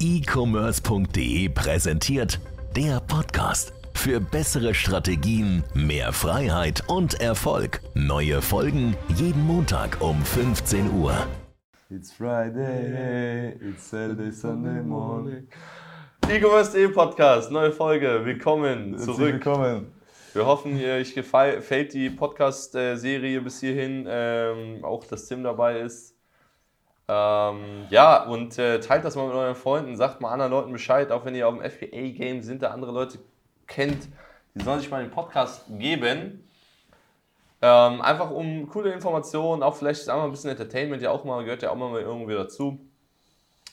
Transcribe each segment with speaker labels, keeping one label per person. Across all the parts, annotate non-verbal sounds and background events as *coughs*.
Speaker 1: e-commerce.de präsentiert der Podcast. Für bessere Strategien, mehr Freiheit und Erfolg. Neue Folgen jeden Montag um 15 Uhr.
Speaker 2: It's Friday, it's Saturday, Sunday morning.
Speaker 3: E-Commerce.de Podcast, neue Folge. Willkommen zurück.
Speaker 2: willkommen.
Speaker 3: Wir hoffen, euch gefällt die Podcast-Serie bis hierhin. Ähm, auch, dass Tim dabei ist. Ähm, ja, und äh, teilt das mal mit euren Freunden. Sagt mal anderen Leuten Bescheid, auch wenn ihr auf dem FBA-Game sind, da andere Leute kennt. Die sollen sich mal den Podcast geben. Ähm, einfach um coole Informationen, auch vielleicht ist auch mal ein bisschen Entertainment, ja auch mal, gehört ja auch mal irgendwie dazu.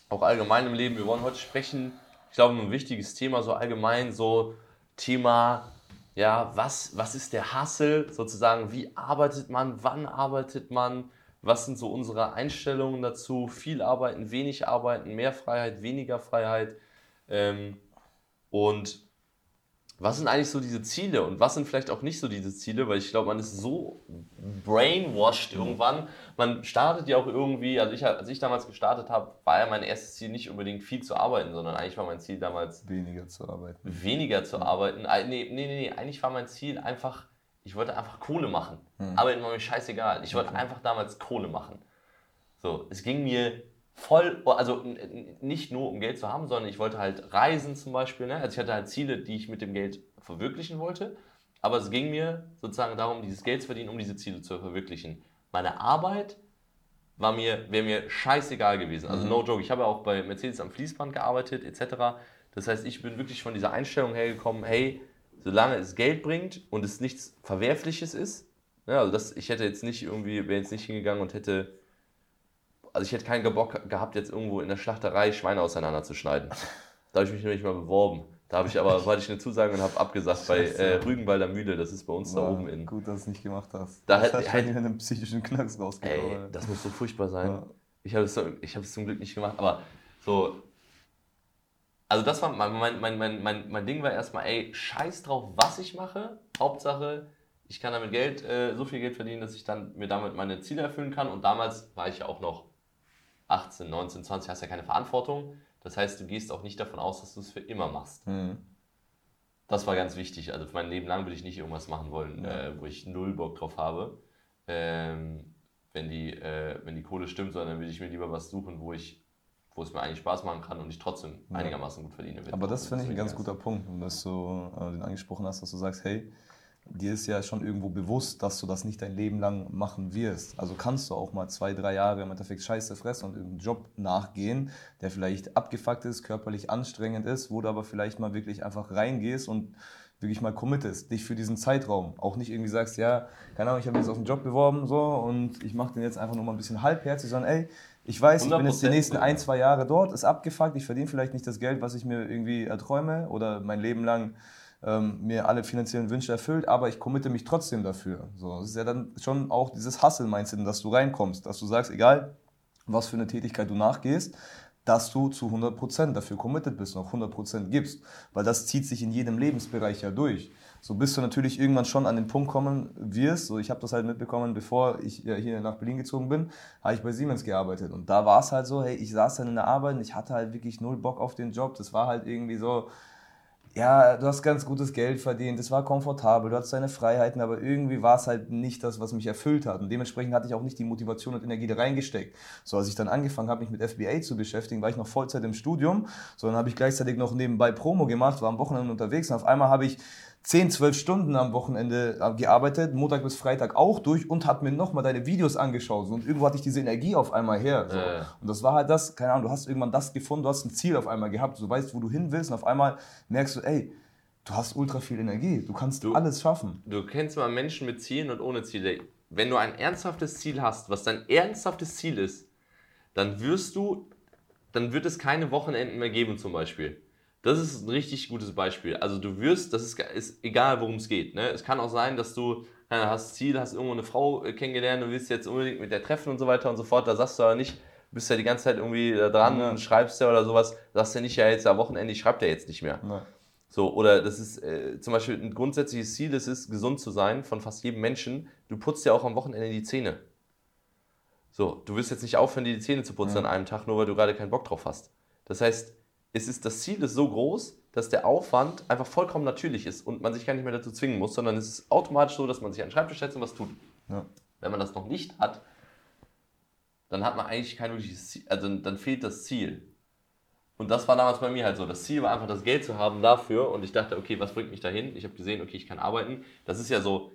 Speaker 3: Auch allgemein im Leben. Wir wollen heute sprechen, ich glaube, ein wichtiges Thema, so allgemein, so Thema, ja, was, was ist der Hustle, sozusagen, wie arbeitet man, wann arbeitet man, was sind so unsere Einstellungen dazu, viel arbeiten, wenig arbeiten, mehr Freiheit, weniger Freiheit ähm, und was sind eigentlich so diese Ziele und was sind vielleicht auch nicht so diese Ziele, weil ich glaube, man ist so brainwashed irgendwann. Man startet ja auch irgendwie, also ich, als ich damals gestartet habe, war ja mein erstes Ziel nicht unbedingt viel zu arbeiten, sondern eigentlich war mein Ziel damals
Speaker 2: Weniger zu arbeiten.
Speaker 3: weniger zu arbeiten. Äh, Nee, nee, nee, nee, eigentlich war mein Ziel einfach, ich wollte einfach Kohle machen. Arbeiten war mir scheißegal. Ich wollte einfach damals Kohle machen. So, es ging mir voll, also nicht nur um Geld zu haben, sondern ich wollte halt reisen zum Beispiel. Ne? Also ich hatte halt Ziele, die ich mit dem Geld verwirklichen wollte. Aber es ging mir sozusagen darum, dieses Geld zu verdienen, um diese Ziele zu verwirklichen. Meine Arbeit war mir, wäre mir scheißegal gewesen. Also no joke, ich habe ja auch bei Mercedes am Fließband gearbeitet etc. Das heißt, ich bin wirklich von dieser Einstellung hergekommen, hey, solange es Geld bringt und es nichts Verwerfliches ist, ja, also das, ich hätte jetzt nicht irgendwie, wäre jetzt nicht hingegangen und hätte, also ich hätte keinen Bock gehabt, jetzt irgendwo in der Schlachterei Schweine auseinanderzuschneiden. Da habe ich mich nicht mal beworben. Da habe ich aber, *laughs* hatte ich eine Zusage und habe abgesagt bei äh, Rügenwalder Mühle, das ist bei uns da
Speaker 2: War
Speaker 3: oben in.
Speaker 2: Gut, dass du es nicht gemacht hast.
Speaker 3: Da hätte-
Speaker 2: hat
Speaker 3: hätte-
Speaker 2: hätte einen psychischen Knacks rausgekommen.
Speaker 3: Ey, das muss so furchtbar sein.
Speaker 2: Ja.
Speaker 3: Ich habe es so, ich habe es zum Glück nicht gemacht, aber so. Also das war mein, mein, mein, mein, mein, Ding war erstmal, ey, scheiß drauf, was ich mache. Hauptsache, ich kann damit Geld, äh, so viel Geld verdienen, dass ich dann mir damit meine Ziele erfüllen kann. Und damals war ich ja auch noch 18, 19, 20, hast ja keine Verantwortung. Das heißt, du gehst auch nicht davon aus, dass du es für immer machst.
Speaker 2: Mhm.
Speaker 3: Das war ganz wichtig. Also für mein Leben lang will ich nicht irgendwas machen wollen, äh, wo ich null Bock drauf habe. Ähm, wenn, die, äh, wenn die Kohle stimmt, sondern dann will ich mir lieber was suchen, wo ich wo es mir eigentlich Spaß machen kann und ich trotzdem einigermaßen gut verdiene.
Speaker 2: Aber das finde ich ein ganz guter Punkt, dass du äh, den angesprochen hast, dass du sagst, hey, dir ist ja schon irgendwo bewusst, dass du das nicht dein Leben lang machen wirst. Also kannst du auch mal zwei, drei Jahre im Endeffekt Scheiße fressen und irgendeinen Job nachgehen, der vielleicht abgefuckt ist, körperlich anstrengend ist, wo du aber vielleicht mal wirklich einfach reingehst und wirklich mal committest, dich für diesen Zeitraum. Auch nicht irgendwie sagst, ja, keine Ahnung, ich habe mich jetzt auf den Job beworben so und ich mache den jetzt einfach nur mal ein bisschen halbherzig, sondern ey, ich weiß, ich bin jetzt die
Speaker 3: 100%
Speaker 2: nächsten ein, zwei Jahre dort, ist abgefuckt, ich verdiene vielleicht nicht das Geld, was ich mir irgendwie erträume oder mein Leben lang ähm, mir alle finanziellen Wünsche erfüllt, aber ich committe mich trotzdem dafür. So, das ist ja dann schon auch dieses Hustle-Mindset, in das du reinkommst, dass du sagst, egal was für eine Tätigkeit du nachgehst, dass du zu 100% dafür committed bist und auch 100% gibst. Weil das zieht sich in jedem Lebensbereich ja durch. So bis du natürlich irgendwann schon an den Punkt kommen wirst. So, ich habe das halt mitbekommen, bevor ich hier nach Berlin gezogen bin, habe ich bei Siemens gearbeitet. Und da war es halt so, hey, ich saß dann in der Arbeit und ich hatte halt wirklich null Bock auf den Job. Das war halt irgendwie so, ja, du hast ganz gutes Geld verdient, es war komfortabel, du hattest deine Freiheiten, aber irgendwie war es halt nicht das, was mich erfüllt hat. Und dementsprechend hatte ich auch nicht die Motivation und Energie da reingesteckt. So, als ich dann angefangen habe, mich mit FBA zu beschäftigen, war ich noch Vollzeit im Studium, so dann habe ich gleichzeitig noch nebenbei Promo gemacht, war am Wochenende unterwegs und auf einmal habe ich 10, 12 Stunden am Wochenende äh, gearbeitet, Montag bis Freitag auch durch und habe mir nochmal deine Videos angeschaut. Und irgendwo hatte ich diese Energie auf einmal her. So.
Speaker 3: Äh.
Speaker 2: Und das war halt das, keine Ahnung, du hast irgendwann das gefunden, du hast ein Ziel auf einmal gehabt, du weißt, wo du hin willst und auf einmal merkst du, ey, du hast ultra viel Energie, du kannst
Speaker 3: Du-
Speaker 2: alles schaffen.
Speaker 3: Du kennst mal Menschen mit Zielen und ohne Ziele. Wenn du ein ernsthaftes Ziel hast, was dein ernsthaftes Ziel ist, dann wirst du, dann wird es keine Wochenenden mehr geben zum Beispiel. Das ist ein richtig gutes Beispiel. Also du wirst, das ist, ist egal, worum es geht. Ne? Es kann auch sein, dass du Ahnung, hast Ziel, hast irgendwo eine Frau äh, kennengelernt und willst jetzt unbedingt mit der treffen und so weiter und so fort. Da sagst du aber nicht, bist ja die ganze Zeit irgendwie da dran
Speaker 2: Ja.
Speaker 3: und schreibst ja oder sowas. Sagst ja nicht, ja jetzt am Wochenende, ich schreibe ja jetzt nicht mehr.
Speaker 2: Ja.
Speaker 3: So, oder das ist äh, zum Beispiel ein grundsätzliches Ziel, das ist, gesund zu sein von fast jedem Menschen. Du putzt ja auch am Wochenende die Zähne. So, du wirst jetzt nicht aufhören, dir die Zähne zu putzen an einem Tag, nur weil du gerade keinen Bock drauf hast. Das heißt, es ist, das Ziel ist so groß, dass der Aufwand einfach vollkommen natürlich ist und man sich gar nicht mehr dazu zwingen muss, sondern es ist automatisch so, dass man sich an den Schreibtisch setzt und was tut.
Speaker 2: Ja.
Speaker 3: Wenn man das noch nicht hat, dann hat man eigentlich kein wirkliches Ziel, also dann fehlt das Ziel. Und das war damals bei mir halt so. Das Ziel war einfach, das Geld zu haben dafür. Und ich dachte, okay, was bringt mich dahin? Ich habe gesehen, okay, ich kann arbeiten. Das ist ja so,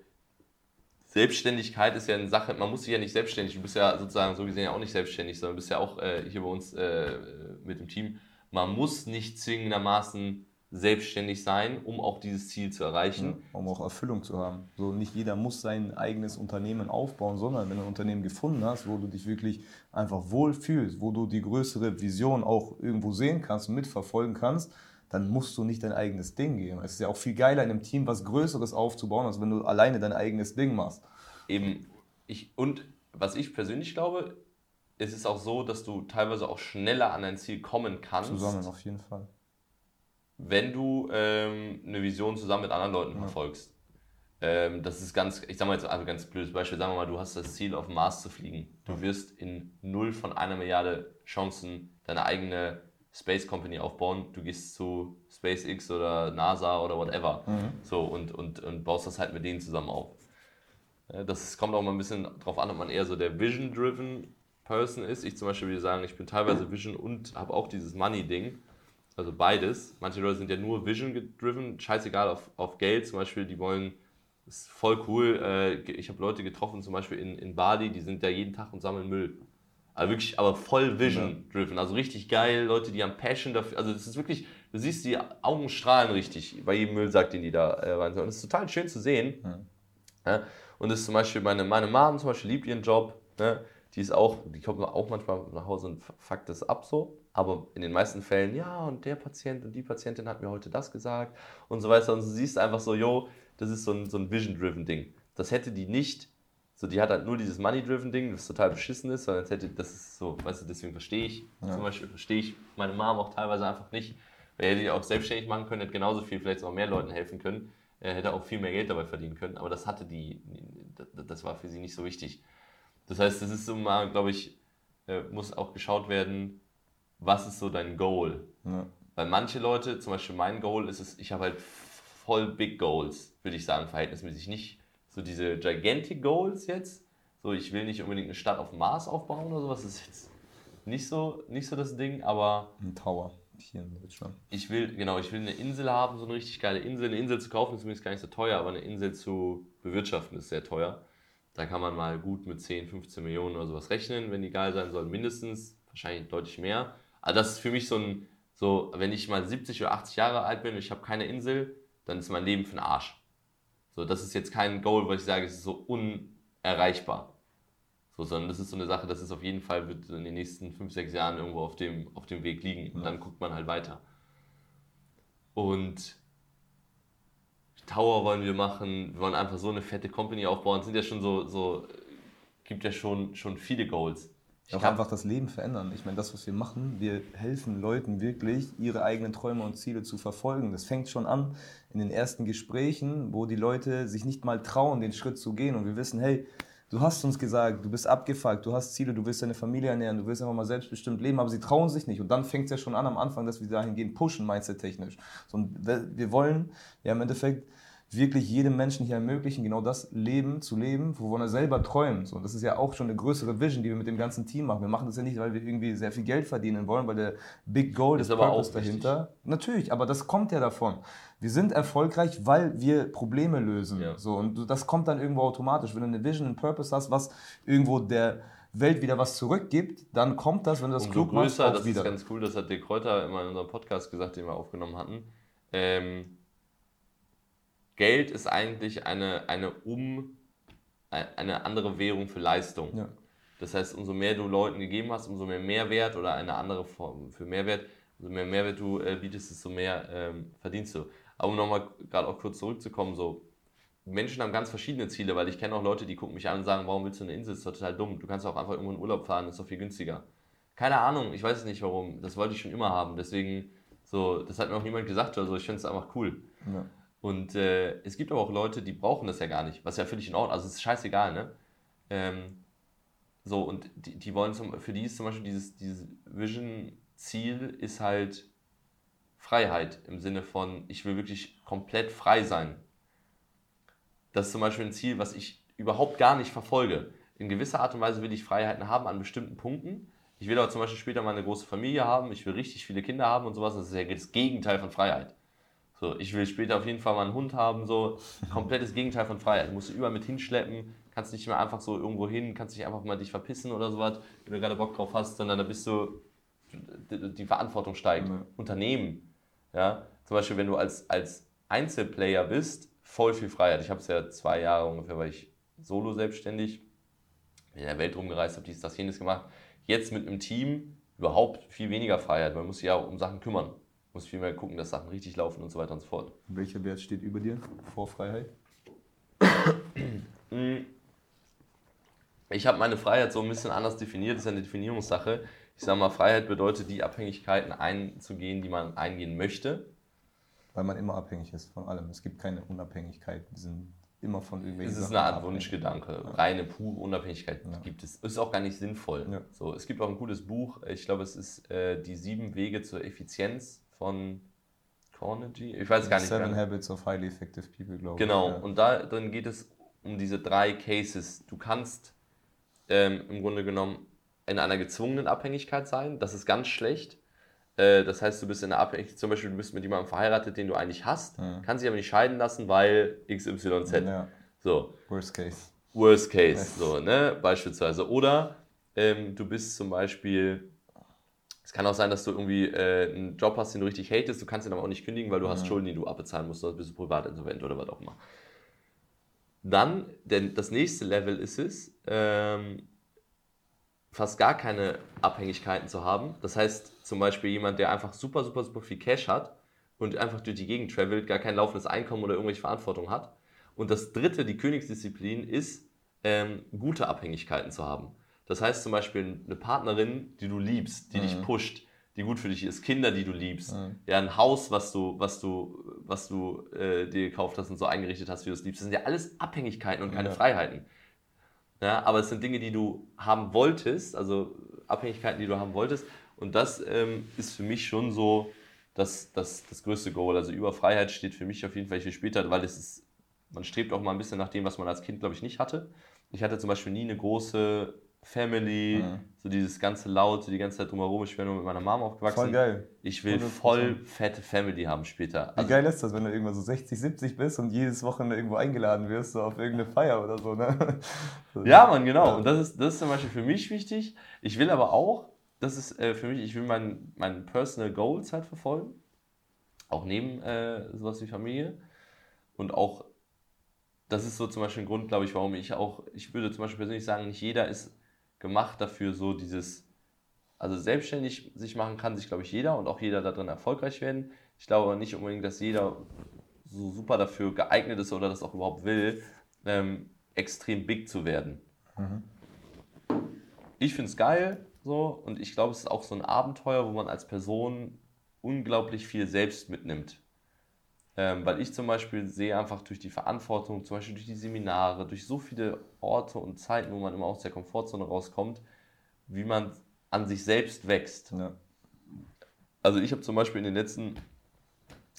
Speaker 3: Selbstständigkeit ist ja eine Sache, man muss sich ja nicht selbstständig, du bist ja sozusagen so gesehen ja auch nicht selbstständig, sondern bist ja auch äh, hier bei uns äh, mit dem Team. Man muss nicht zwingendermaßen selbstständig sein, um auch dieses Ziel zu erreichen.
Speaker 2: Ja, um auch Erfüllung zu haben. So nicht jeder muss sein eigenes Unternehmen aufbauen, sondern wenn du ein Unternehmen gefunden hast, wo du dich wirklich einfach wohl fühlst, wo du die größere Vision auch irgendwo sehen kannst und mitverfolgen kannst, dann musst du nicht dein eigenes Ding gehen. Es ist ja auch viel geiler in einem Team was Größeres aufzubauen, als wenn du alleine dein eigenes Ding machst.
Speaker 3: Eben, ich, und was ich persönlich glaube, es ist auch so, dass du teilweise auch schneller an dein Ziel kommen kannst.
Speaker 2: Zusammen auf jeden Fall
Speaker 3: wenn du ähm, eine Vision zusammen mit anderen Leuten verfolgst. Ähm, das ist ganz, ich sag mal jetzt ein ganz blödes Beispiel, sagen wir mal, du hast das Ziel, auf den Mars zu fliegen. Du wirst in null von einer Milliarde Chancen deine eigene Space Company aufbauen. Du gehst zu SpaceX oder NASA oder whatever. Mhm. So und, und, und baust das halt mit denen zusammen auf. Das kommt auch mal ein bisschen drauf an, ob man eher so der Vision-driven Person ist. Ich zum Beispiel würde sagen, ich bin teilweise Vision und habe auch dieses Money-Ding. Also beides. Manche Leute sind ja nur Vision-driven, scheißegal auf, auf Geld. Zum Beispiel, die wollen, ist voll cool. Äh, ich habe Leute getroffen, zum Beispiel in, in Bali, die sind da jeden Tag und sammeln Müll. Aber wirklich, aber voll Vision-driven. Also richtig geil. Leute, die haben Passion dafür. Also das ist wirklich, du siehst, die Augen strahlen richtig bei jedem Müllsack, den die da äh, rein Und das ist total schön zu sehen. Mhm. Ja? Und das ist zum Beispiel, meine, meine Mom zum Beispiel liebt ihren Job. Ne? Die ist auch, die kommt auch manchmal nach Hause und fuckt das ab so. Aber in den meisten Fällen, ja, und der Patient und die Patientin hat mir heute das gesagt und so weiter. Und du siehst einfach so, yo, das ist so ein, so ein Vision-driven Ding. Das hätte die nicht, so die hat halt nur dieses Money-driven Ding, das total beschissen ist, sondern hätte, das ist so, weißt du, deswegen verstehe ich, ja. zum Beispiel verstehe ich meine Mom auch teilweise einfach nicht. Weil hätte die auch selbstständig machen können, hätte genauso viel, vielleicht auch mehr Leuten helfen können, er hätte auch viel mehr Geld dabei verdienen können, aber das hatte die, das war für sie nicht so wichtig. Das heißt, das ist so mal, glaube ich, äh, muss auch geschaut werden, was ist so dein Goal? Ja. Weil manche Leute, zum Beispiel mein Goal ist es, ich habe halt voll Big Goals, würde ich sagen, verhältnismäßig. Nicht so diese Gigantic Goals jetzt. So, ich will nicht unbedingt eine Stadt auf dem Mars aufbauen oder sowas. Das ist jetzt nicht so, nicht so das Ding, aber.
Speaker 2: Ein Tower hier in Deutschland.
Speaker 3: Ich will, genau, ich will eine Insel haben, so eine richtig geile Insel. Eine Insel zu kaufen ist übrigens gar nicht so teuer, aber eine Insel zu bewirtschaften ist sehr teuer. Da kann man mal gut mit 10, 15 Millionen oder sowas rechnen, wenn die geil sein sollen, mindestens. Wahrscheinlich deutlich mehr. Also das ist für mich so ein, so, wenn ich mal 70 oder 80 Jahre alt bin und ich habe keine Insel, dann ist mein Leben für den Arsch. So, das ist jetzt kein Goal, wo ich sage, es ist so unerreichbar. So, sondern das ist so eine Sache, das ist auf jeden Fall, wird in den nächsten 5, 6 Jahren irgendwo auf dem, auf dem Weg liegen. Und dann guckt man halt weiter. Und Tower wollen wir machen, wir wollen einfach so eine fette Company aufbauen. Es sind ja schon so, so gibt ja schon, schon viele Goals.
Speaker 2: Ich auch einfach das Leben verändern. Ich meine, das, was wir machen, wir helfen Leuten wirklich, ihre eigenen Träume und Ziele zu verfolgen. Das fängt schon an in den ersten Gesprächen, wo die Leute sich nicht mal trauen, den Schritt zu gehen. Und wir wissen, hey, du hast uns gesagt, du bist abgefuckt, du hast Ziele, du willst deine Familie ernähren, du willst einfach mal selbstbestimmt leben, aber sie trauen sich nicht. Und dann fängt es ja schon an am Anfang, dass wir dahin gehen, pushen, mindset-technisch. Und wir wollen ja im Endeffekt wirklich jedem Menschen hier ermöglichen, genau das Leben zu leben, wovon er selber träumt. So, das ist ja auch schon eine größere Vision, die wir mit dem ganzen Team machen. Wir machen das ja nicht, weil wir irgendwie sehr viel Geld verdienen wollen, weil der Big Goal ist, ist aber Purpose dahinter. Natürlich, aber das kommt ja davon. Wir sind erfolgreich, weil wir Probleme lösen. Ja. So, und das kommt dann irgendwo automatisch. Wenn du eine Vision, einen Purpose hast, was irgendwo der Welt wieder was zurückgibt, dann kommt das, wenn du das
Speaker 3: Umso klug größer, machst, auch das wieder. Das ist ganz cool, das hat De Kräuter immer in unserem Podcast gesagt, den wir aufgenommen hatten. Ähm, Geld ist eigentlich eine, eine, um, eine andere Währung für Leistung. Ja. Das heißt, umso mehr du Leuten gegeben hast, umso mehr Mehrwert oder eine andere Form für Mehrwert, umso mehr Mehrwert du äh, bietest, desto mehr ähm, verdienst du. Aber um nochmal gerade auch kurz zurückzukommen, so Menschen haben ganz verschiedene Ziele, weil ich kenne auch Leute, die gucken mich an und sagen, warum willst du eine Insel? Das ist total dumm. Du kannst auch einfach irgendwo in Urlaub fahren, das ist doch viel günstiger. Keine Ahnung, ich weiß nicht warum. Das wollte ich schon immer haben. Deswegen, so, das hat mir auch niemand gesagt oder so. Ich finde es einfach cool. Ja. Und äh, es gibt aber auch Leute, die brauchen das ja gar nicht, was ja völlig in Ordnung ist. Also es ist scheißegal, ne? Ähm, so, und die, die wollen zum, für die ist zum Beispiel dieses, dieses Vision-Ziel ist halt Freiheit im Sinne von, ich will wirklich komplett frei sein. Das ist zum Beispiel ein Ziel, was ich überhaupt gar nicht verfolge. In gewisser Art und Weise will ich Freiheiten haben an bestimmten Punkten. Ich will aber zum Beispiel später mal eine große Familie haben, ich will richtig viele Kinder haben und sowas. Das ist ja das Gegenteil von Freiheit. So, ich will später auf jeden Fall mal einen Hund haben, so komplettes Gegenteil von Freiheit. Du musst du überall mit hinschleppen, kannst nicht mehr einfach so irgendwo hin, kannst nicht einfach mal dich verpissen oder sowas, wenn du gerade Bock drauf hast, sondern da bist du, die Verantwortung steigt. Mhm. Unternehmen, ja, zum Beispiel, wenn du als, als Einzelplayer bist, voll viel Freiheit. Ich habe es ja zwei Jahre ungefähr, weil ich solo selbstständig in der Welt rumgereist habe, dies, das, jenes gemacht. Jetzt mit einem Team überhaupt viel weniger Freiheit. Man muss sich ja auch um Sachen kümmern. Muss viel mehr gucken, dass Sachen richtig laufen und so weiter und so fort.
Speaker 2: Welcher Wert steht über dir vor Freiheit?
Speaker 3: ich habe meine Freiheit so ein bisschen anders definiert. Das ist eine Definierungssache. Ich sage mal, Freiheit bedeutet, die Abhängigkeiten einzugehen, die man eingehen möchte.
Speaker 2: Weil man immer abhängig ist von allem. Es gibt keine Unabhängigkeit. Wir sind immer von
Speaker 3: irgendwelchen. Es ist eine Art Wunschgedanke. Ja. Reine, pure Unabhängigkeit ja. gibt es. Ist auch gar nicht sinnvoll. Ja. So, es gibt auch ein gutes Buch. Ich glaube, es ist äh, Die sieben Wege zur Effizienz von Carnegie. Ich weiß gar nicht.
Speaker 2: Seven. Habits of Highly Effective People, glaube
Speaker 3: ich. Genau. Und da drin geht es um diese drei Cases. Du kannst ähm, im Grunde genommen in einer gezwungenen Abhängigkeit sein. Das ist ganz schlecht. Äh, das heißt, du bist in einer Abhängigkeit, zum Beispiel, du bist mit jemandem verheiratet, den du eigentlich hast, mhm. kannst dich aber nicht scheiden lassen, weil XYZ. Ja. So.
Speaker 2: Worst case.
Speaker 3: Worst case, so, ne? Beispielsweise. Oder ähm, du bist zum Beispiel, es kann auch sein, dass du irgendwie äh, einen Job hast, den du richtig hatest, du kannst ihn aber auch nicht kündigen, weil du mhm. hast Schulden, die du abbezahlen musst, sonst bist du privatinsolvent oder was auch immer. Dann, denn das nächste Level ist es, ähm, fast gar keine Abhängigkeiten zu haben. Das heißt zum Beispiel jemand, der einfach super, super, super viel Cash hat und einfach durch die Gegend travelt, gar kein laufendes Einkommen oder irgendwelche Verantwortung hat. Und das dritte, die Königsdisziplin, ist, ähm, gute Abhängigkeiten zu haben. Das heißt zum Beispiel eine Partnerin, die du liebst, die mhm. dich pusht, die gut für dich ist, Kinder, die du liebst, mhm. ja, ein Haus, was du, was du, was du äh, dir gekauft hast und so eingerichtet hast, wie du es liebst. Das sind ja alles Abhängigkeiten und keine ja. Freiheiten. Ja, aber es sind Dinge, die du haben wolltest, also Abhängigkeiten, die du haben wolltest. Und das ähm, ist für mich schon so das, das, das größte Goal. Also über Freiheit steht für mich auf jeden Fall viel später, weil es ist, man strebt auch mal ein bisschen nach dem, was man als Kind, glaube ich, nicht hatte. Ich hatte zum Beispiel nie eine große Family, mhm. so dieses ganze Laute, die ganze Zeit drumherum. Ich bin nur mit meiner Mama aufgewachsen. Voll
Speaker 2: geil.
Speaker 3: Ich will 100%. voll fette Family haben später.
Speaker 2: Also Wie geil ist das, wenn du irgendwann so 60, 70 bist und jedes Wochenende irgendwo eingeladen wirst, so auf irgendeine Feier oder so, ne? *laughs*
Speaker 3: Ja, Mann, genau. Ja. Und das ist, das ist zum Beispiel für mich wichtig. Ich will aber auch, das ist äh, für mich, ich will meinen mein Personal Goals halt verfolgen. Auch neben äh, sowas wie Familie. Und auch, das ist so zum Beispiel ein Grund, glaube ich, warum ich auch, ich würde zum Beispiel persönlich sagen, nicht jeder ist gemacht dafür, so dieses, also selbstständig sich machen kann sich, glaube ich, jeder und auch jeder darin erfolgreich werden. Ich glaube aber nicht unbedingt, dass jeder so super dafür geeignet ist oder das auch überhaupt will, ähm, extrem big zu werden. Mhm. Ich finde es geil so und ich glaube, es ist auch so ein Abenteuer, wo man als Person unglaublich viel selbst mitnimmt. Ähm, weil ich zum Beispiel sehe einfach durch die Verantwortung, zum Beispiel durch die Seminare, durch so viele Orte und Zeiten, wo man immer aus der Komfortzone rauskommt, wie man an sich selbst wächst. Ja. Also ich habe zum Beispiel in den letzten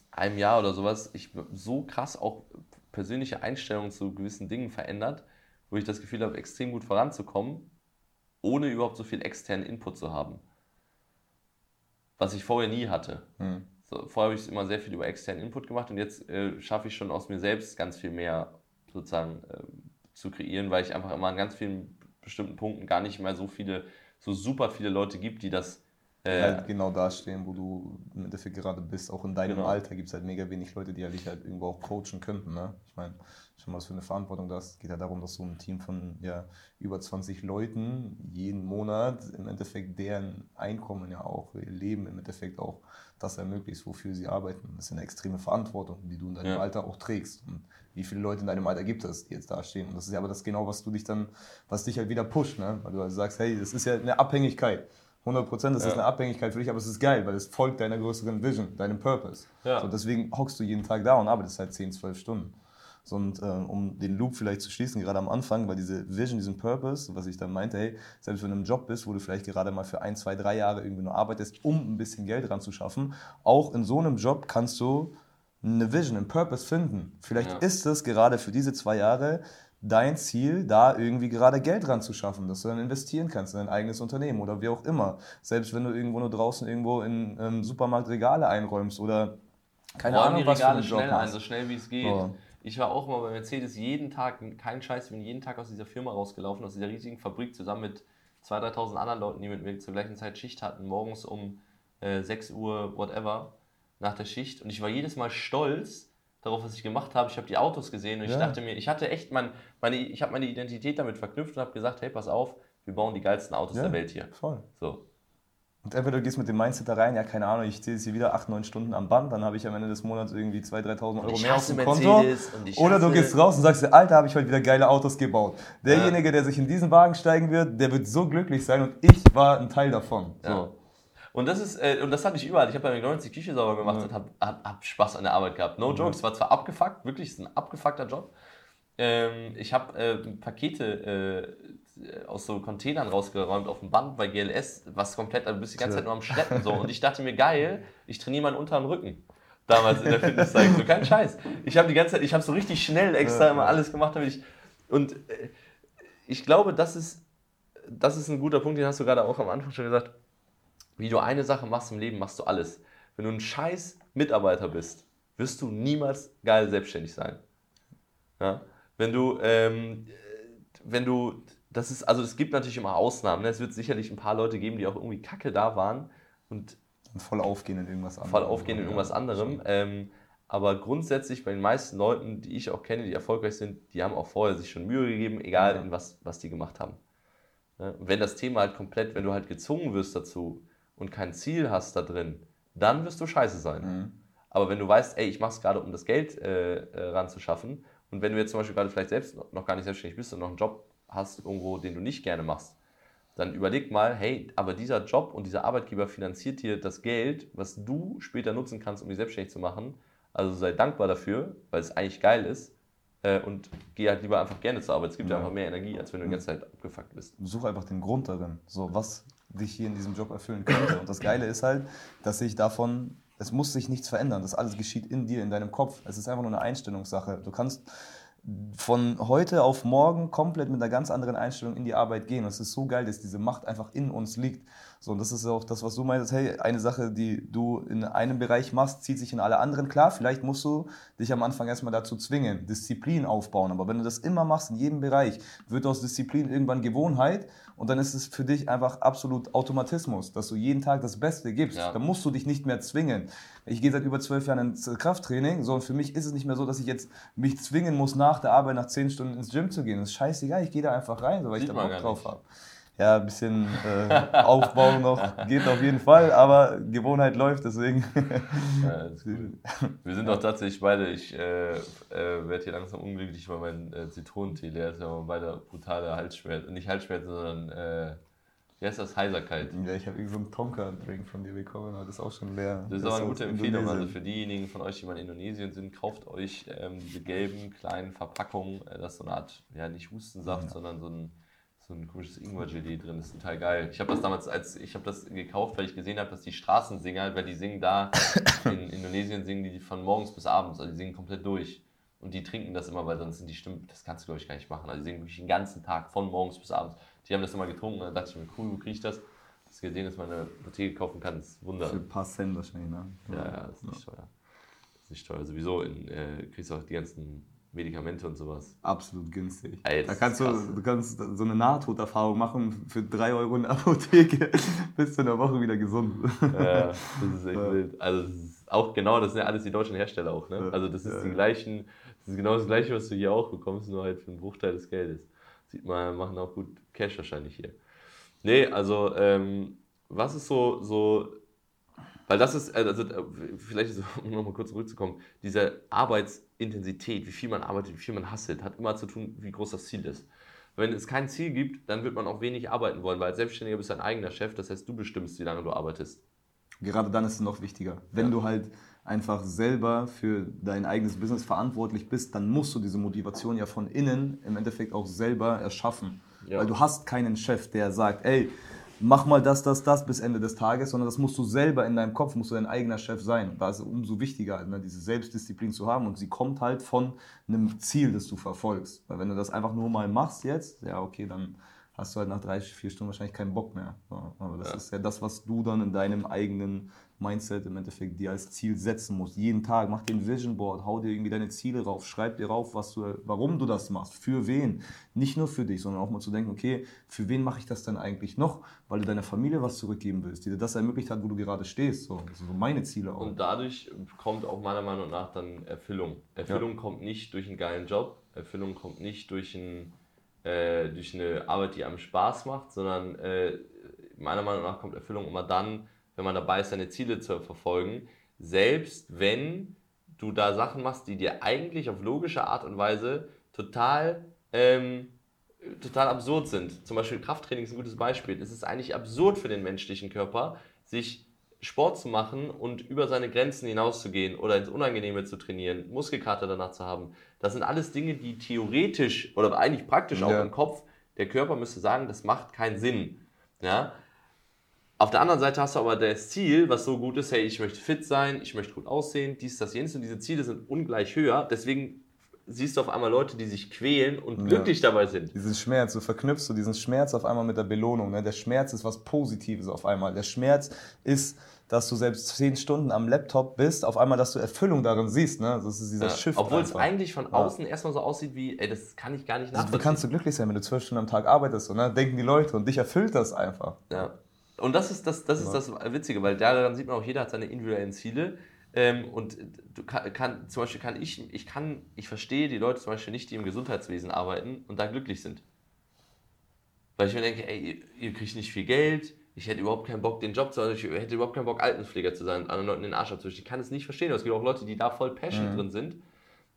Speaker 3: einem Jahr oder sowas, ich so krass auch persönliche Einstellungen zu gewissen Dingen verändert, wo ich das Gefühl habe, extrem gut voranzukommen, ohne überhaupt so viel externen Input zu haben. Was ich vorher nie hatte. Mhm. Vorher habe ich immer sehr viel über externen Input gemacht und jetzt äh, schaffe ich schon aus mir selbst ganz viel mehr sozusagen äh, zu kreieren, weil ich einfach immer an ganz vielen bestimmten Punkten gar nicht mehr so viele, so super viele Leute gibt, die das
Speaker 2: äh, halt genau dastehen, wo du im Endeffekt gerade bist. Auch in deinem genau. Alter gibt es halt mega wenig Leute, die dich halt irgendwo auch coachen könnten. Ne? Ich meine, schon was für eine Verantwortung das. Es geht ja darum, dass so ein Team von ja, über 20 Leuten jeden Monat im Endeffekt deren Einkommen ja auch, ihr Leben im Endeffekt auch das ermöglicht, wofür sie arbeiten. Das ist eine extreme Verantwortung, die du in deinem ja. Alter auch trägst. Und wie viele Leute in deinem Alter gibt es, die jetzt da stehen? Und das ist ja aber das genau, was du dich dann, was dich halt wieder pusht, ne? Weil du halt sagst, hey, das ist ja eine Abhängigkeit. 100 Prozent, das ja. ist eine Abhängigkeit für dich, aber es ist geil, weil es folgt deiner größeren Vision, deinem Purpose. Ja. So, deswegen hockst du jeden Tag da und arbeitest halt 10, 12 Stunden. So, und äh, um den Loop vielleicht zu schließen, gerade am Anfang, weil diese Vision, diesen Purpose, was ich dann meinte, hey, selbst wenn du in einem Job bist, wo du vielleicht gerade mal für ein, zwei, drei Jahre irgendwie nur arbeitest, um ein bisschen Geld ranzuschaffen, auch in so einem Job kannst du eine Vision, einen Purpose finden. Vielleicht
Speaker 3: Ja.
Speaker 2: ist es gerade für diese zwei Jahre dein Ziel, da irgendwie gerade Geld ranzuschaffen, dass du dann investieren kannst in dein eigenes Unternehmen oder wie auch immer. Selbst wenn du irgendwo nur draußen irgendwo in ähm, Supermarkt Regale einräumst oder keine
Speaker 3: Räumen
Speaker 2: Ahnung,
Speaker 3: die
Speaker 2: was für
Speaker 3: Regale
Speaker 2: einen Job
Speaker 3: schnell ein, so schnell wie es geht.
Speaker 2: Ja.
Speaker 3: Ich war auch mal bei Mercedes jeden Tag, kein Scheiß, ich bin jeden Tag aus dieser Firma rausgelaufen, aus dieser riesigen Fabrik, zusammen mit 2.000, 3.000 anderen Leuten, die mit mir zur gleichen Zeit Schicht hatten, morgens um äh, 6 Uhr, whatever, nach der Schicht. Und ich war jedes Mal stolz darauf, was ich gemacht habe. Ich habe die Autos gesehen und ich
Speaker 2: Ja.
Speaker 3: dachte mir, ich hatte echt mein, meine, ich habe meine Identität damit verknüpft und habe gesagt, hey, pass auf, wir bauen die geilsten Autos
Speaker 2: Ja.
Speaker 3: der Welt hier.
Speaker 2: Voll.
Speaker 3: So.
Speaker 2: Und entweder du gehst mit dem Mindset da rein, ja, keine Ahnung, ich zähle jetzt hier wieder 8, 9 Stunden am Band, dann habe ich am Ende des Monats irgendwie 2.000, 3.000 Euro
Speaker 3: ich
Speaker 2: mehr auf dem Konto.
Speaker 3: Ich
Speaker 2: Oder du gehst raus und sagst Alter, habe ich heute wieder geile Autos gebaut. Derjenige, der sich in diesen Wagen steigen wird, der wird so glücklich sein und ich war ein Teil davon.
Speaker 3: Ja.
Speaker 2: So.
Speaker 3: Und das ist, äh, und das hatte ich überall. Ich habe bei McDonalds die Küche sauber gemacht
Speaker 2: Ja.
Speaker 3: und habe hab, hab Spaß an der Arbeit gehabt. No joke, es war zwar abgefuckt, wirklich, es ist ein abgefuckter Job. Ähm, ich habe äh, Pakete äh, aus so Containern rausgeräumt auf dem Band bei GLS, was komplett, also du bist die ganze Zeit nur am Schleppen so. Und ich dachte mir, geil, ich trainiere meinen unteren Rücken. Damals in der Fitnesszeit. So kein Scheiß. Ich habe die ganze Zeit, ich habe so richtig schnell extra
Speaker 2: Ja.
Speaker 3: immer alles gemacht, damit ich. Und äh, ich glaube, das ist, das ist ein guter Punkt, den hast du gerade auch am Anfang schon gesagt. Wie du eine Sache machst im Leben, machst du alles. Wenn du ein scheiß Mitarbeiter bist, wirst du niemals geil selbstständig sein. Ja? Wenn du, ähm, äh, wenn du, das ist, also es gibt natürlich immer Ausnahmen. Ne? Es wird sicherlich ein paar Leute geben, die auch irgendwie kacke da waren und
Speaker 2: Und voll aufgehen in irgendwas anderem.
Speaker 3: voll aufgehen in irgendwas anderem. Ähm, aber grundsätzlich bei den meisten Leuten, die ich auch kenne, die erfolgreich sind, die haben auch vorher sich schon Mühe gegeben, egal
Speaker 2: Ja.
Speaker 3: in was, was die gemacht haben. Ne? Und wenn das Thema halt komplett, wenn du halt gezwungen wirst dazu und kein Ziel hast da drin, dann wirst du scheiße sein.
Speaker 2: Mhm.
Speaker 3: Aber wenn du weißt, ey, ich mache es gerade, um das Geld äh, äh, ranzuschaffen, und wenn du jetzt zum Beispiel gerade vielleicht selbst noch- gar nicht selbstständig bist und noch einen Job hast irgendwo, den du nicht gerne machst, dann überleg mal, hey, aber dieser Job und dieser Arbeitgeber finanziert dir das Geld, was du später nutzen kannst, um dich selbstständig zu machen. Also sei dankbar dafür, weil es eigentlich geil ist. Äh, und geh halt lieber einfach gerne zur Arbeit. Es gibt ja
Speaker 2: Ja.
Speaker 3: einfach mehr Energie, als wenn du die ganze Zeit abgefuckt bist.
Speaker 2: Such einfach den Grund darin, so was dich hier in diesem Job erfüllen könnte. Und das Geile ist halt, dass sich davon, es muss sich nichts verändern. Das alles geschieht in dir, in deinem Kopf. Es ist einfach nur eine Einstellungssache. Du kannst von heute auf morgen komplett mit einer ganz anderen Einstellung in die Arbeit gehen. Und es ist so geil, dass diese Macht einfach in uns liegt. So, und das ist auch das, was du meinst, hey, eine Sache, die du in einem Bereich machst, zieht sich in alle anderen. Klar, vielleicht musst du dich am Anfang erstmal dazu zwingen, Disziplin aufbauen. Aber wenn du das immer machst, in jedem Bereich, wird aus Disziplin irgendwann Gewohnheit und dann ist es für dich einfach absolut Automatismus, dass du jeden Tag das Beste gibst.
Speaker 3: Ja.
Speaker 2: Dann musst du dich nicht mehr zwingen. Ich gehe seit über zwölf Jahren ins äh, Krafttraining, so und für mich ist es nicht mehr so, dass ich jetzt mich zwingen muss, nach der Arbeit nach zehn Stunden ins Gym zu gehen. Das ist scheißegal, ich gehe da einfach rein, so, weil
Speaker 3: Sieht
Speaker 2: ich da Bock drauf habe. Ja, ein bisschen äh, Aufbau noch geht auf jeden Fall, aber Gewohnheit läuft, deswegen.
Speaker 3: Ja, cool. Wir sind auch tatsächlich beide, ich äh, äh, werde hier langsam unglücklich, weil mein äh, Zitronentee leer ist. Wir haben beide brutale Halsschmerzen. Nicht Halsschmerzen, sondern, äh, wie heißt das? Heiserkeit.
Speaker 2: ja, ich habe irgend so einen Tonka-Drink von dir bekommen, aber das ist auch schon leer.
Speaker 3: Das ist aber eine gute Empfehlung. Also für diejenigen von euch, die mal in Indonesien sind, kauft euch ähm, diese gelben kleinen Verpackungen. Äh, das ist so eine Art, ja nicht Hustensaft, sondern so ein, so ein komisches Ingwer-Gelee drin. Das ist total geil. Ich habe das damals als, ich habe das gekauft, weil ich gesehen habe, dass die Straßensinger, weil die singen da, *coughs* in Indonesien singen die von morgens bis abends, also die singen komplett durch. Und die trinken das immer, weil sonst sind die Stimmen, das kannst du glaube ich gar nicht machen. Also die singen wirklich den ganzen Tag, von morgens bis abends. Die haben das immer getrunken und dann dachte ich mir, cool, wo kriege ich das? Das gesehen, dass man eine Apotheke kaufen kann, ist Wunder.
Speaker 2: Für ein paar Cent wahrscheinlich, ne?
Speaker 3: Ja, ja, das ist nicht teuer. Das ist nicht teuer. Sowieso in, äh, kriegst du auch die ganzen Medikamente und sowas.
Speaker 2: Absolut günstig.
Speaker 3: Das
Speaker 2: da kannst du, du kannst so eine Nahtoderfahrung machen für 3 Euro in der Apotheke, *laughs* bist du in der Woche wieder gesund.
Speaker 3: Ja, das ist echt
Speaker 2: Ja.
Speaker 3: wild. Also ist auch genau, das sind ja alles die deutschen Hersteller auch. Ne? Also das ist
Speaker 2: ja,
Speaker 3: die
Speaker 2: ja.
Speaker 3: gleichen, das ist genau das gleiche, was du hier auch bekommst, nur halt für einen Bruchteil des Geldes. Sieht man, machen auch gut Cash wahrscheinlich hier. Nee, also ähm, was ist so, so, weil das ist, äh, also äh, vielleicht so, *laughs* um nochmal kurz zurückzukommen, diese Arbeitsintensität, wie viel man arbeitet, wie viel man hasselt, hat immer zu tun, wie groß das Ziel ist. Wenn es kein Ziel gibt, dann wird man auch wenig arbeiten wollen, weil als Selbstständiger bist du dein eigener Chef, das heißt, du bestimmst, wie lange du arbeitest.
Speaker 2: Gerade dann ist es noch wichtiger. Wenn
Speaker 3: Ja.
Speaker 2: du halt einfach selber für dein eigenes Business verantwortlich bist, dann musst du diese Motivation ja von innen im Endeffekt auch selber erschaffen. Ja. Weil du hast keinen Chef, der sagt, ey, mach mal das, das, das bis Ende des Tages, sondern das musst du selber in deinem Kopf, musst du dein eigener Chef sein. Da ist es umso wichtiger, ne, diese Selbstdisziplin zu haben und sie kommt halt von einem Ziel, das du verfolgst. Weil wenn du das einfach nur mal machst jetzt, ja okay, dann hast du halt nach drei, vier Stunden wahrscheinlich keinen Bock mehr. Aber das ja. ist ja das, was du dann in deinem eigenen Mindset im Endeffekt dir als Ziel setzen musst. Jeden Tag, mach dir ein Vision Board, hau dir irgendwie deine Ziele rauf, schreib dir rauf, was du, warum du das machst, für wen. Nicht nur für dich, sondern auch mal zu denken, okay, für wen mache ich das dann eigentlich noch, weil du deiner Familie was zurückgeben willst, die dir das ermöglicht hat, wo du gerade stehst. So, das sind so meine Ziele
Speaker 3: auch. Und dadurch kommt auch meiner Meinung nach dann Erfüllung. Erfüllung ja. kommt nicht durch einen geilen Job, Erfüllung kommt nicht durch ein äh, durch eine Arbeit, die einem Spaß macht, sondern äh, meiner Meinung nach kommt Erfüllung immer dann, wenn man dabei ist, seine Ziele zu verfolgen. Selbst wenn du da Sachen machst, die dir eigentlich auf logische Art und Weise total, ähm, total absurd sind. Zum Beispiel Krafttraining ist ein gutes Beispiel. Es ist eigentlich absurd für den menschlichen Körper, sich Sport zu machen und über seine Grenzen hinauszugehen oder ins Unangenehme zu trainieren, Muskelkater danach zu haben. Das sind alles Dinge, die theoretisch oder eigentlich praktisch ja. auch im Kopf, der Körper müsste sagen, das macht keinen Sinn. Ja? Auf der anderen Seite hast du aber das Ziel, was so gut ist, hey, ich möchte fit sein, ich möchte gut aussehen, dies, das, jenes und diese Ziele sind ungleich höher. Deswegen siehst du auf einmal Leute, die sich quälen und ja. glücklich dabei sind.
Speaker 2: Diesen Schmerz, du verknüpfst du diesen Schmerz auf einmal mit der Belohnung. Ne? Der Schmerz ist was Positives auf einmal. Der Schmerz ist dass du selbst zehn Stunden am Laptop bist, auf einmal, dass du Erfüllung darin siehst. Ne? Das ist dieser ja, Shift.
Speaker 3: Obwohl einfach. es eigentlich von außen ja. erstmal so aussieht wie, ey, das kann ich gar nicht nachvollziehen.
Speaker 2: Also, du kannst du glücklich sein, wenn du zwölf Stunden am Tag arbeitest, so, ne? denken die Leute und dich erfüllt das einfach.
Speaker 3: Ja. Und das ist das, das, ist das Witzige, weil daran sieht man auch, jeder hat seine individuellen Ziele. Ähm, und du kann, kann, zum Beispiel kann ich, ich kann, ich verstehe die Leute zum Beispiel nicht, die im Gesundheitswesen arbeiten und da glücklich sind. Weil ich mir denke, ey, ihr, ihr kriegt nicht viel Geld, ich hätte überhaupt keinen Bock, den Job zu haben, ich hätte überhaupt keinen Bock, Altenpfleger zu sein, anderen Leuten den Arsch abzuwischen. Ich kann es nicht verstehen, aber es gibt auch Leute, die da voll Passion mhm. drin sind.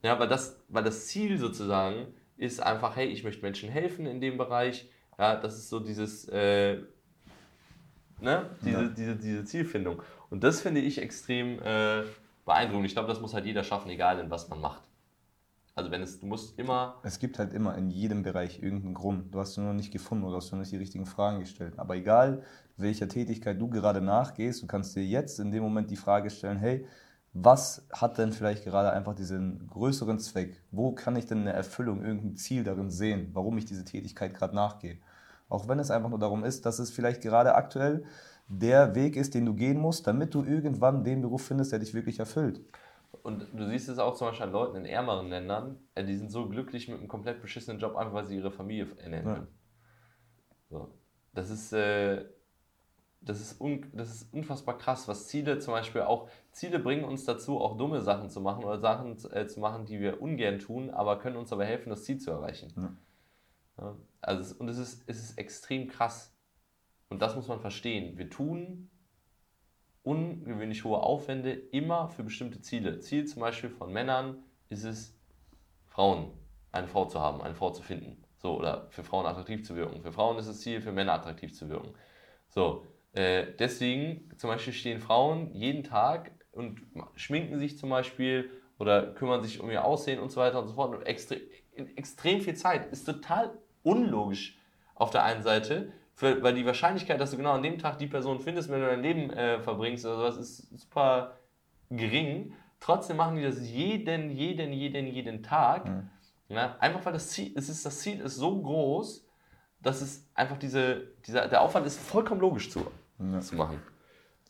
Speaker 3: Ja, weil das, weil das Ziel sozusagen ist einfach, hey, ich möchte Menschen helfen in dem Bereich. Ja, das ist so dieses, äh, ne, diese, ja. diese, diese Zielfindung. Und das finde ich extrem äh, beeindruckend. Ich glaube, das muss halt jeder schaffen, egal in was man macht. Also wenn es, du musst immer.
Speaker 2: Es gibt halt immer in jedem Bereich irgendeinen Grund. Du hast ihn noch nicht gefunden oder hast du noch nicht die richtigen Fragen gestellt. Aber egal, welcher Tätigkeit du gerade nachgehst, du kannst dir jetzt in dem Moment die Frage stellen, hey, was hat denn vielleicht gerade einfach diesen größeren Zweck? Wo kann ich denn eine Erfüllung, irgendein Ziel darin sehen, warum ich diese Tätigkeit gerade nachgehe? Auch wenn es einfach nur darum ist, dass es vielleicht gerade aktuell der Weg ist, den du gehen musst, damit du irgendwann den Beruf findest, der dich wirklich erfüllt.
Speaker 3: Und du siehst es auch zum Beispiel an Leuten in ärmeren Ländern, äh, die sind so glücklich mit einem komplett beschissenen Job, einfach weil sie ihre Familie ernähren können. Ja. So. Das ist, äh, das, ist un, das ist unfassbar krass, was Ziele zum Beispiel auch, Ziele bringen uns dazu, auch dumme Sachen zu machen oder Sachen äh, zu machen, die wir ungern tun, aber können uns aber helfen, das Ziel zu erreichen. Ja. Also und es ist, es ist extrem krass. Und das muss man verstehen. Wir tun ungewöhnlich hohe Aufwände immer für bestimmte Ziele. Ziel zum Beispiel von Männern ist es, Frauen, eine Frau zu haben, eine Frau zu finden. So, oder für Frauen attraktiv zu wirken. Für Frauen ist es Ziel, für Männer attraktiv zu wirken. So, äh, deswegen zum Beispiel stehen Frauen jeden Tag und schminken sich zum Beispiel oder kümmern sich um ihr Aussehen und so weiter und so fort. Und extre extrem viel Zeit. Ist total unlogisch auf der einen Seite, für, weil die Wahrscheinlichkeit, dass du genau an dem Tag die Person findest, wenn du dein Leben äh, verbringst oder sowas, ist super gering. Trotzdem machen die das jeden, jeden, jeden, jeden Tag. Mhm. Ja, einfach weil das Ziel, es ist, das Ziel ist so groß, dass es einfach diese, dieser, der Aufwand ist vollkommen logisch zu, ja. zu machen.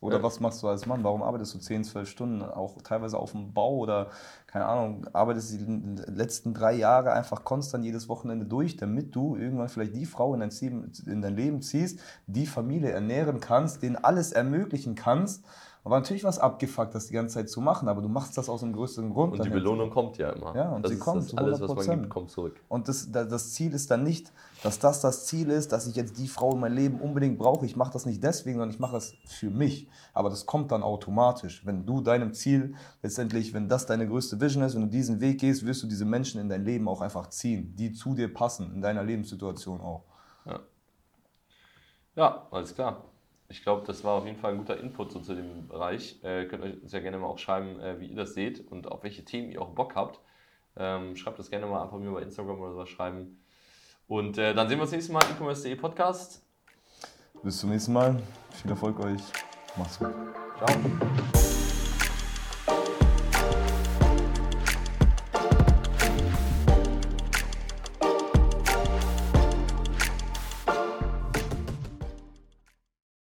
Speaker 2: Oder ja. was machst du als Mann? Warum arbeitest du 10, 12 Stunden, auch teilweise auf dem Bau oder, keine Ahnung, arbeitest du die letzten drei Jahre einfach konstant jedes Wochenende durch, damit du irgendwann vielleicht die Frau in dein, Leben, in dein Leben ziehst, die Familie ernähren kannst, denen alles ermöglichen kannst aber natürlich war es abgefuckt, das die ganze Zeit zu machen, aber du machst das aus einem größeren Grund.
Speaker 3: Und die Belohnung kommt ja immer.
Speaker 2: Ja, und das sie kommt.
Speaker 3: Das alles, was man gibt, kommt zurück.
Speaker 2: Und das, das Ziel ist dann nicht, dass das das Ziel ist, dass ich jetzt die Frau in meinem Leben unbedingt brauche. Ich mache das nicht deswegen, sondern ich mache das für mich. Aber das kommt dann automatisch. Wenn du deinem Ziel letztendlich, wenn das deine größte Vision ist, wenn du diesen Weg gehst, wirst du diese Menschen in dein Leben auch einfach ziehen, die zu dir passen, in deiner Lebenssituation auch.
Speaker 3: Ja, ja alles klar. Ich glaube, das war auf jeden Fall ein guter Input so zu dem Bereich. Äh, könnt euch sehr gerne mal auch schreiben, äh, wie ihr das seht und auf welche Themen ihr auch Bock habt. Ähm, schreibt das gerne mal einfach mir bei Instagram oder so schreiben und äh, dann sehen wir uns nächstes Mal im e-commerce.de Podcast.
Speaker 2: Bis zum nächsten Mal. Viel Erfolg euch. Macht's gut.
Speaker 3: Ciao.